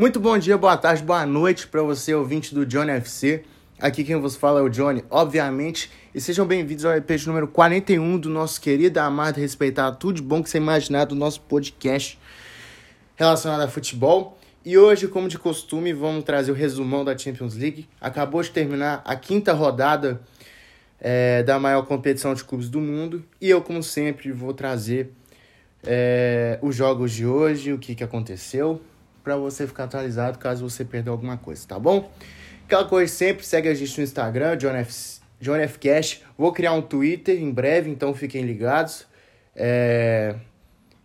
Muito bom dia, boa tarde, boa noite para você, ouvinte do Johnny FC. Aqui quem vos fala é o Johnny, obviamente. E sejam bem-vindos ao EP número 41 do nosso querido, amado, respeitado, tudo de bom que você imaginar do nosso podcast relacionado a futebol. E hoje, como de costume, vamos trazer o resumão da Champions League. Acabou de terminar a quinta rodada é, da maior competição de clubes do mundo. E eu, como sempre, vou trazer é, os jogos de hoje, o que, que aconteceu, para você ficar atualizado caso você perdeu alguma coisa, tá bom? Aquela coisa sempre, segue a gente no Instagram, John F, John F Cash. Vou criar um Twitter em breve, então fiquem ligados. É,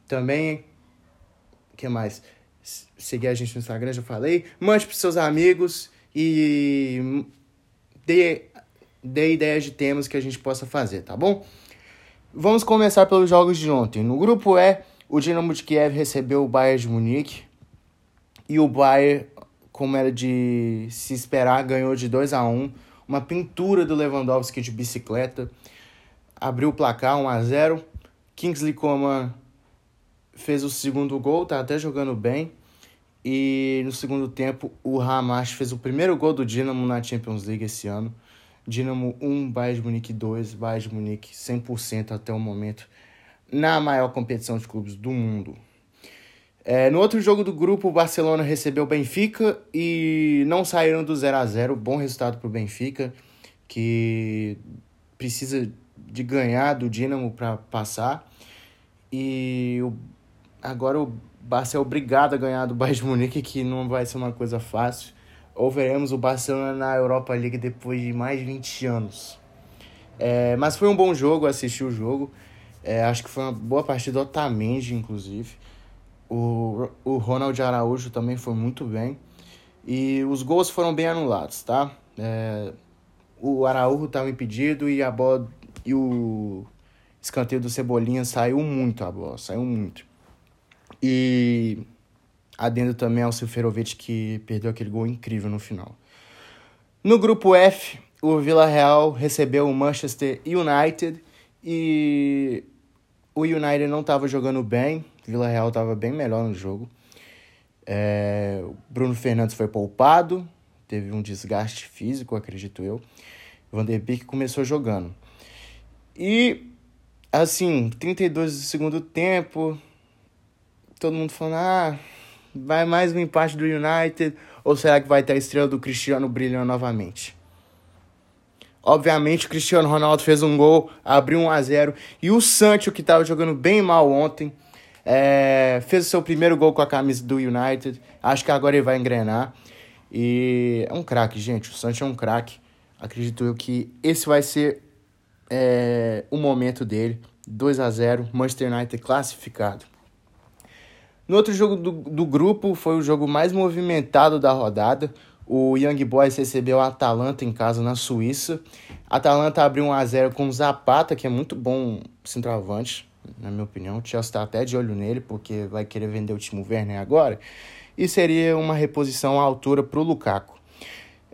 também, o que mais? Seguir a gente no Instagram, já falei. Mande para seus amigos e dê, dê ideias de temas que a gente possa fazer, tá bom? Vamos começar pelos jogos de ontem. No grupo E, o Dinamo de Kiev recebeu o Bayern de Munique. E o Bayern, como era de se esperar, ganhou de 2 a 1 Uma pintura do Lewandowski de bicicleta. Abriu o placar 1 a 0 Kingsley Coman fez o segundo gol, tá até jogando bem. E no segundo tempo, o Hamas fez o primeiro gol do Dinamo na Champions League esse ano. Dinamo 1, Bayern de Munique 2, Bayern de Munique 100% até o momento na maior competição de clubes do mundo. É, no outro jogo do grupo, o Barcelona recebeu o Benfica e não saíram do 0 a 0 Bom resultado para o Benfica, que precisa de ganhar do Dinamo para passar. E o, agora o Barça é obrigado a ganhar do Bayern de Munique, que não vai ser uma coisa fácil. Ou veremos o Barcelona na Europa League depois de mais de 20 anos. É, mas foi um bom jogo, assisti o jogo. É, acho que foi uma boa partida do Otamendi, inclusive. O, o Ronald Araújo também foi muito bem. E os gols foram bem anulados, tá? É, o Araújo estava impedido e a bola e o escanteio do Cebolinha saiu muito a bola, saiu muito. E adendo também ao Silferovic que perdeu aquele gol incrível no final. No grupo F, o Vila Real recebeu o Manchester United e o United não estava jogando bem, Vila Real estava bem melhor no jogo. É, Bruno Fernandes foi poupado, teve um desgaste físico, acredito eu. Van der Beek começou jogando. E, assim, 32 do segundo tempo, todo mundo falando, ah, vai mais um empate do United, ou será que vai ter a estrela do Cristiano brilhando novamente? Obviamente, o Cristiano Ronaldo fez um gol, abriu 1 a 0 e o Sancho, que estava jogando bem mal ontem, é, fez o seu primeiro gol com a camisa do United. Acho que agora ele vai engrenar. E é um craque, gente. O Sancho é um craque. Acredito eu que esse vai ser é, o momento dele. 2 a 0 Manchester United classificado. No outro jogo do, do grupo, foi o jogo mais movimentado da rodada. O Young Boys recebeu a Atalanta em casa na Suíça. A Atalanta abriu 1 a 0 com o Zapata, que é muito bom centroavante na minha opinião. O Chelsea está até de olho nele, porque vai querer vender o Timo Werner agora. E seria uma reposição à altura para o Lukaku.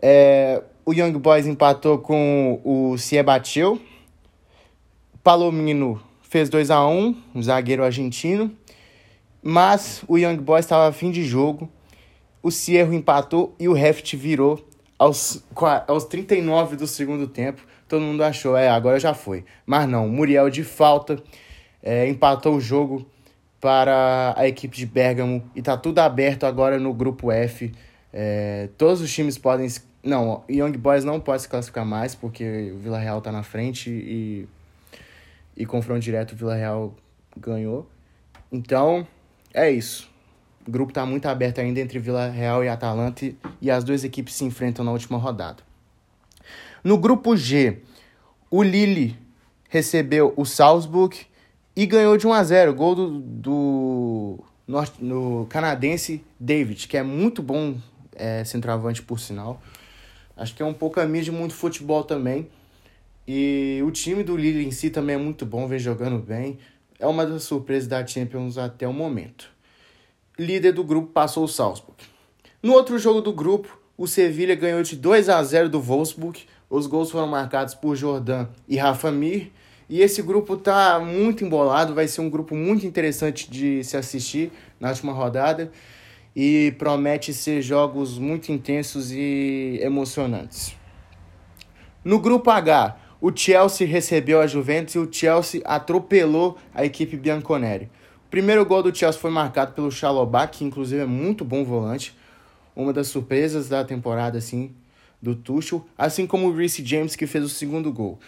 É, o Young Boys empatou com o Ciebatil. Palomino fez 2 a 1 um zagueiro argentino. Mas o Young Boys estava a fim de jogo. O Cierro empatou e o Heft virou aos, aos 39 do segundo tempo. Todo mundo achou, é, agora já foi. Mas não, Muriel de falta é, empatou o jogo para a equipe de Bergamo e tá tudo aberto agora no grupo F. É, todos os times podem. Não, Young Boys não pode se classificar mais porque o Vila Real tá na frente e, e confronto direto o Vila Real ganhou. Então, é isso. O grupo tá muito aberto ainda entre Vila Real e Atalanta e as duas equipes se enfrentam na última rodada. No grupo G, o Lille recebeu o Salzburg e ganhou de 1 a 0 Gol do, do norte, no canadense David, que é muito bom é, centroavante, por sinal. Acho que é um pouco a mídia de muito futebol também. E o time do Lille em si também é muito bom, vem jogando bem. É uma das surpresas da Champions até o momento. Líder do grupo passou o Salzburg. No outro jogo do grupo, o Sevilha ganhou de 2 a 0 do Wolfsburg. Os gols foram marcados por Jordan e Rafa Mir. E esse grupo tá muito embolado, vai ser um grupo muito interessante de se assistir na última rodada. e promete ser jogos muito intensos e emocionantes. No grupo H, o Chelsea recebeu a Juventus e o Chelsea atropelou a equipe bianconeri. O primeiro gol do Chelsea foi marcado pelo Chalobah, que inclusive é muito bom volante, uma das surpresas da temporada assim do Tuchel, assim como o Reece James que fez o segundo gol.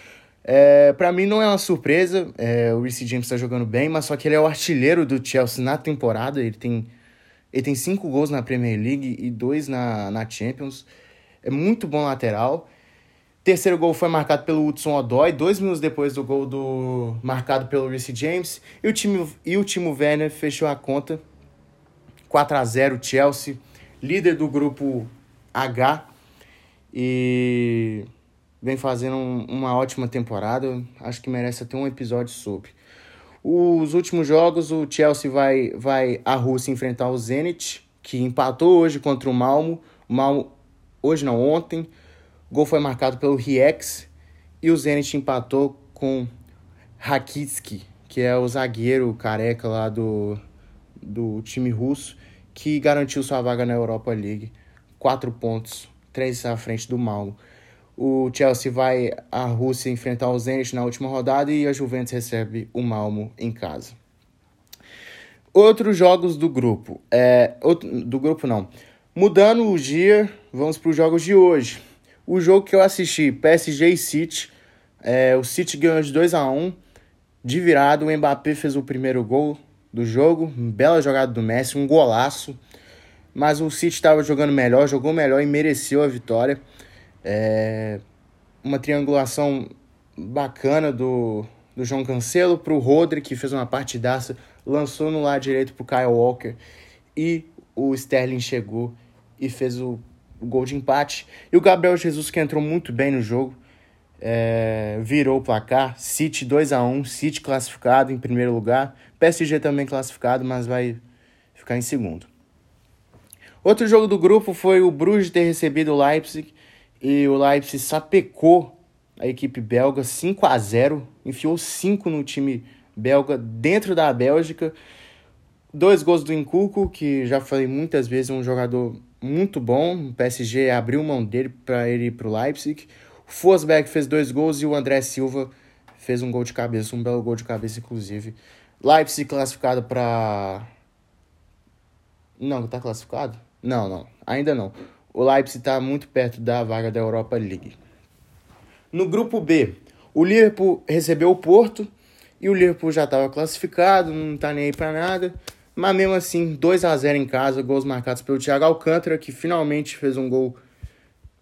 É, para mim não é uma surpresa, é, o Reece James está jogando bem, mas só que ele é o artilheiro do Chelsea na temporada, ele tem, ele tem cinco gols na Premier League e dois na, na Champions, é muito bom lateral. Terceiro gol foi marcado pelo Hudson Odoi, dois minutos depois do gol do marcado pelo Reece James, e o, time, e o Timo Werner fechou a conta, 4 a 0 Chelsea, líder do grupo H, e vem fazendo um, uma ótima temporada. Acho que merece até um episódio sobre. Os últimos jogos, o Chelsea vai, vai à Rússia enfrentar o Zenit, que empatou hoje contra o Malmo. Malmo, hoje não, ontem. Gol foi marcado pelo Riex. E o Zenit empatou com Rakitsky, que é o zagueiro careca lá do, do time russo, que garantiu sua vaga na Europa League. Quatro pontos três à frente do Malmo. O Chelsea vai à Rússia enfrentar o Zenit na última rodada e a Juventus recebe o Malmo em casa. Outros jogos do grupo. É, outro, do grupo não. Mudando o dia, vamos para os jogos de hoje. O jogo que eu assisti, PSG e City. É, o City ganhou de 2 a 1 de virado. O Mbappé fez o primeiro gol do jogo. Bela jogada do Messi, um golaço mas o City estava jogando melhor, jogou melhor e mereceu a vitória. É uma triangulação bacana do, do João Cancelo para o Rodri, que fez uma partidaça, lançou no lado direito para o Kyle Walker e o Sterling chegou e fez o, o, gol de empate. E o Gabriel Jesus, que entrou muito bem no jogo, é, virou o placar. City 2 a 1 City classificado em primeiro lugar. PSG também classificado, mas vai ficar em segundo. Outro jogo do grupo foi o Bruges ter recebido o Leipzig e o Leipzig sapecou a equipe belga 5 a 0 enfiou 5 no time belga dentro da Bélgica. Dois gols do Incuco, que já falei muitas vezes, é um jogador muito bom. O PSG abriu mão dele para ele ir para o Leipzig. O Forsberg fez dois gols e o André Silva fez um gol de cabeça, um belo gol de cabeça, inclusive. Leipzig classificado para. Não, tá classificado? Não, não, ainda não. O Leipzig está muito perto da vaga da Europa League. No grupo B, o Liverpool recebeu o Porto e o Liverpool já estava classificado, não está nem aí para nada. Mas mesmo assim, 2 a 0 em casa, gols marcados pelo Thiago Alcântara, que finalmente fez um gol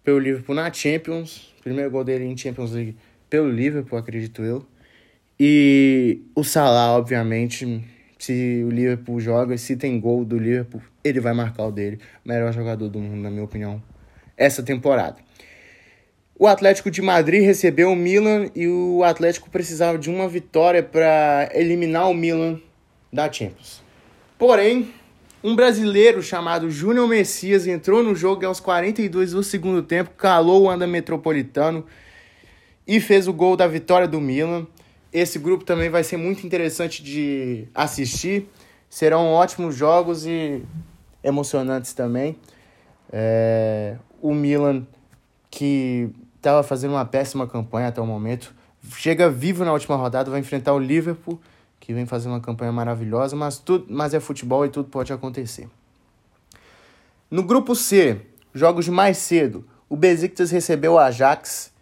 pelo Liverpool na Champions. Primeiro gol dele em Champions League pelo Liverpool, acredito eu. E o Salah, obviamente, se o Liverpool joga, se tem gol do Liverpool, ele vai marcar o dele. Melhor jogador do mundo, na minha opinião, essa temporada. O Atlético de Madrid recebeu o Milan e o Atlético precisava de uma vitória para eliminar o Milan da Champions. Porém, um brasileiro chamado Júnior Messias entrou no jogo aos 42 do segundo tempo, calou o anda metropolitano e fez o gol da vitória do Milan. Esse grupo também vai ser muito interessante de assistir. Serão ótimos jogos e emocionantes também. É, o Milan, que estava fazendo uma péssima campanha até o momento, chega vivo na última rodada, vai enfrentar o Liverpool, que vem fazendo uma campanha maravilhosa, mas, tudo, mas é futebol e tudo pode acontecer. No grupo C, jogos de mais cedo, o Besiktas recebeu o Ajax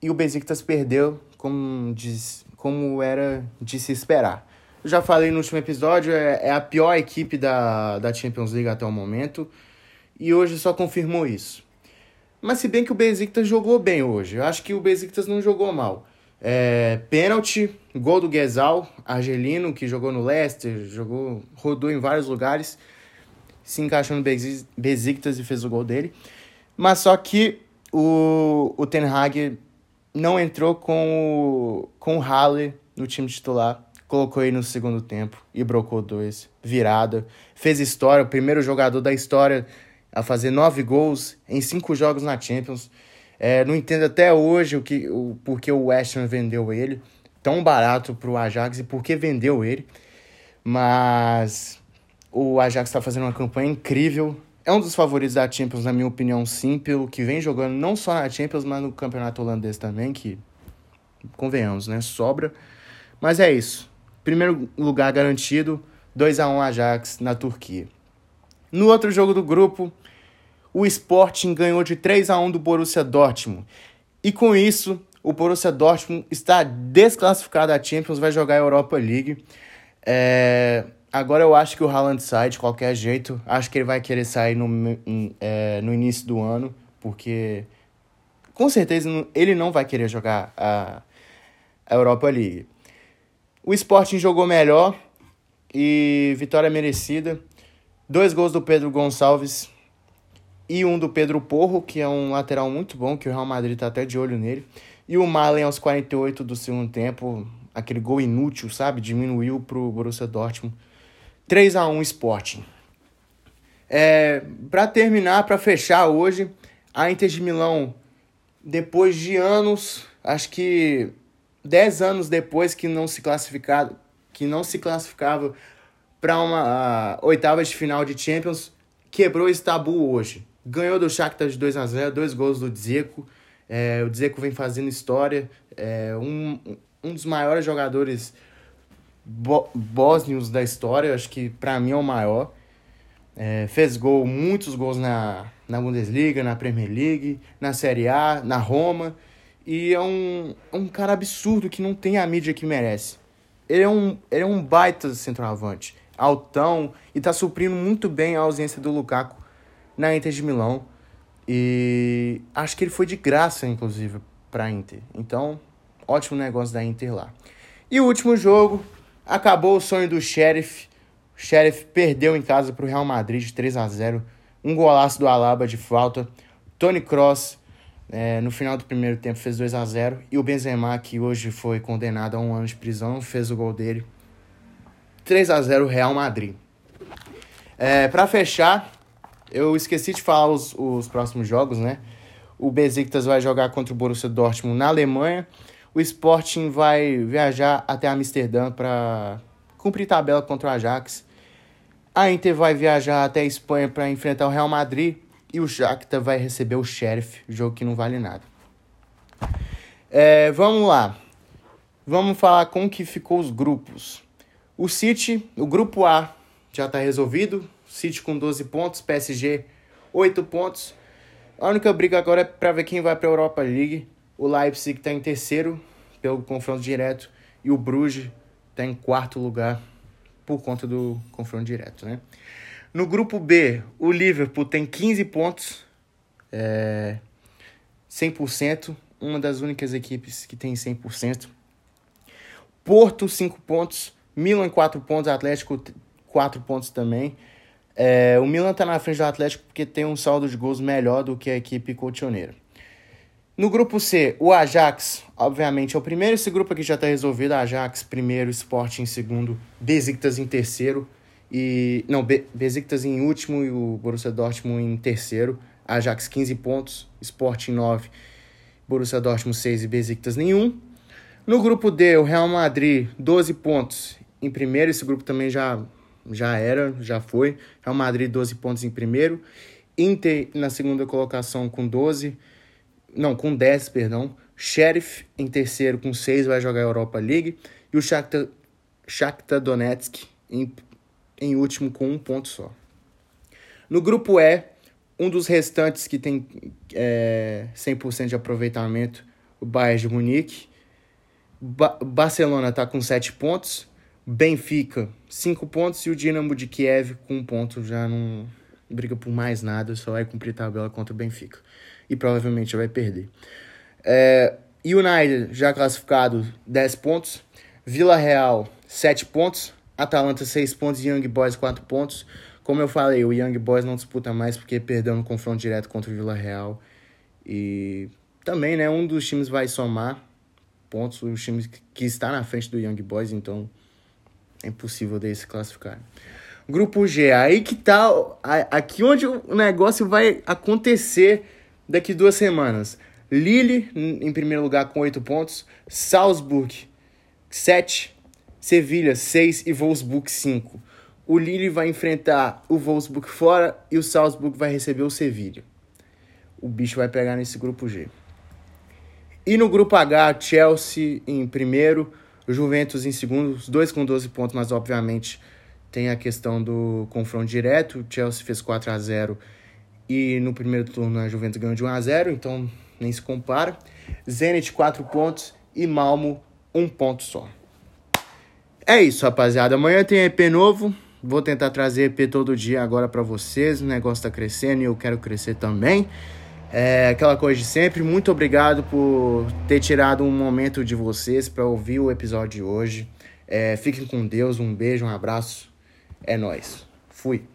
e o Besiktas perdeu, como diz, como era de se esperar. Eu já falei no último episódio, é, é a pior equipe da, da Champions League até o momento. E hoje só confirmou isso. Mas se bem que o Besiktas jogou bem hoje. Eu acho que o Besiktas não jogou mal. É, pênalti, gol do Guesal, argelino, que jogou no Leicester, jogou, rodou em vários lugares, se encaixou no Besiktas e fez o gol dele. Mas só que o, o Ten Hag não entrou com o, com o Halle no time titular. Colocou ele no segundo tempo e brocou dois. Virada. Fez história, o primeiro jogador da história a fazer nove gols em cinco jogos na Champions. É, não entendo até hoje o que, o, porque o West Ham vendeu ele tão barato para o Ajax e por que vendeu ele. Mas O Ajax está fazendo uma campanha incrível. É um dos favoritos da Champions, na minha opinião, sim, pelo que vem jogando não só na Champions, mas no campeonato holandês também, que, convenhamos, né? Sobra. Mas é isso. Primeiro lugar garantido, 2 a 1 Ajax na Turquia. No outro jogo do grupo, o Sporting ganhou de 3 a 1 do Borussia Dortmund. E com isso, o Borussia Dortmund está desclassificado da Champions, vai jogar a Europa League. É... Agora eu acho que o Haaland sai de qualquer jeito. Acho que ele vai querer sair no, é, no início do ano, porque com certeza ele não vai querer jogar a, a Europa League. O Sporting jogou melhor e vitória merecida. Dois gols do Pedro Gonçalves e um do Pedro Porro, que é um lateral muito bom, que o Real Madrid tá até de olho nele. E o Malen aos 48 do segundo tempo, aquele gol inútil, sabe? Diminuiu pro Borussia Dortmund. 3 a 1 Sporting. É, para terminar, para fechar hoje, a Inter de Milão, depois de anos, acho que 10 anos depois que não se classificado, que não se classificava para uma oitava de final de Champions, quebrou esse tabu hoje. Ganhou do Shakhtar de 2 a 0 dois gols do Dzeko. É, o Dzeko vem fazendo história. É um, um dos maiores jogadores bósnios da história. Acho que para mim é o maior. É, fez gol, muitos gols na, na Bundesliga, na Premier League, na Série A, na Roma. E é um, um cara absurdo que não tem a mídia que merece. Ele é um, ele é um baita centroavante, altão, e tá suprindo muito bem a ausência do Lukaku na Inter de Milão. E acho que ele foi de graça, inclusive, para Inter. Então, ótimo negócio da Inter lá. E o último jogo, acabou o sonho do Sheriff. O Sheriff perdeu em casa para o Real Madrid de 3 a 0 Um golaço do Alaba de falta. Tony Cross, é, no final do primeiro tempo, fez 2 a 0 E o Benzema, que hoje foi condenado a um ano de prisão, fez o gol dele. 3 a 0 Real Madrid. É, para fechar, eu esqueci de falar os, os próximos jogos, né? O Besiktas vai jogar contra o Borussia Dortmund na Alemanha. O Sporting vai viajar até Amsterdã para cumprir tabela contra o Ajax. A Inter vai viajar até a Espanha para enfrentar o Real Madrid. E o Shakhtar vai receber o Sheriff, jogo que não vale nada. É, vamos lá. Vamos falar como que ficou os grupos. O City, o grupo A já está resolvido. City com 12 pontos, PSG 8 pontos. A única briga agora é para ver quem vai para a Europa League. O Leipzig está em terceiro pelo confronto direto e o Bruges está em quarto lugar por conta do confronto direto, né? No grupo B, o Liverpool tem 15 pontos, é, 100%, uma das únicas equipes que tem 100%. Porto, 5 pontos, Milan, 4 pontos, Atlético, 4 pontos também. É, o Milan está na frente do Atlético porque tem um saldo de gols melhor do que a equipe colchoneira. No grupo C, o Ajax, obviamente, é o primeiro. Esse grupo aqui já está resolvido. Ajax primeiro, Sporting em segundo, Besiktas em terceiro. E, não, Be Besiktas em último e o Borussia Dortmund em terceiro. Ajax 15 pontos, Sporting 9, Borussia Dortmund 6 e Besiktas nenhum. No grupo D, o Real Madrid 12 pontos em primeiro. Esse grupo também já já era, já foi. Real Madrid 12 pontos em primeiro. Inter na segunda colocação com 12. Não, com 10, perdão. Sheriff em terceiro com 6 vai jogar a Europa League. E o Shakhtar, Shakhtar Donetsk em, em último com um ponto só. No grupo E, um dos restantes que tem é, 100% de aproveitamento, o Bayern de Munique. Ba Barcelona está com 7 pontos. Benfica, 5 pontos. E o Dinamo de Kiev, com um ponto, já não briga por mais nada, só vai cumprir tabela contra o Benfica. E provavelmente vai perder. É, United, já classificado, 10 pontos. Vila Real, 7 pontos. Atalanta, 6 pontos. Young Boys, 4 pontos. Como eu falei, o Young Boys não disputa mais porque perdeu no confronto direto contra o Vila Real. E também, né, um dos times vai somar pontos, o time que está na frente do Young Boys, então é impossível deles se classificar. Grupo G, aí que tá. Aqui onde o negócio vai acontecer daqui duas semanas. Lille em primeiro lugar com 8 pontos. Salzburg, 7. Sevilha, 6 e Wolfsburg, 5. o Lille vai enfrentar o Wolfsburg fora e o Salzburg vai receber o Sevilla. O bicho vai pegar nesse grupo G. E no grupo H, Chelsea em primeiro, Juventus em segundo, os dois com 12 pontos, mas obviamente tem a questão do confronto direto. O Chelsea fez 4 a 0 e no primeiro turno a Juventus ganhou de 1 a 0 então nem se compara. Zenit 4 pontos e Malmo 1 ponto só. É isso, rapaziada. Amanhã tem EP novo. Vou tentar trazer EP todo dia agora para vocês. O negócio tá crescendo e eu quero crescer também. É aquela coisa de sempre. Muito obrigado por ter tirado um momento de vocês para ouvir o episódio de hoje. É, fiquem com Deus. Um beijo, um abraço. É nós. Fui.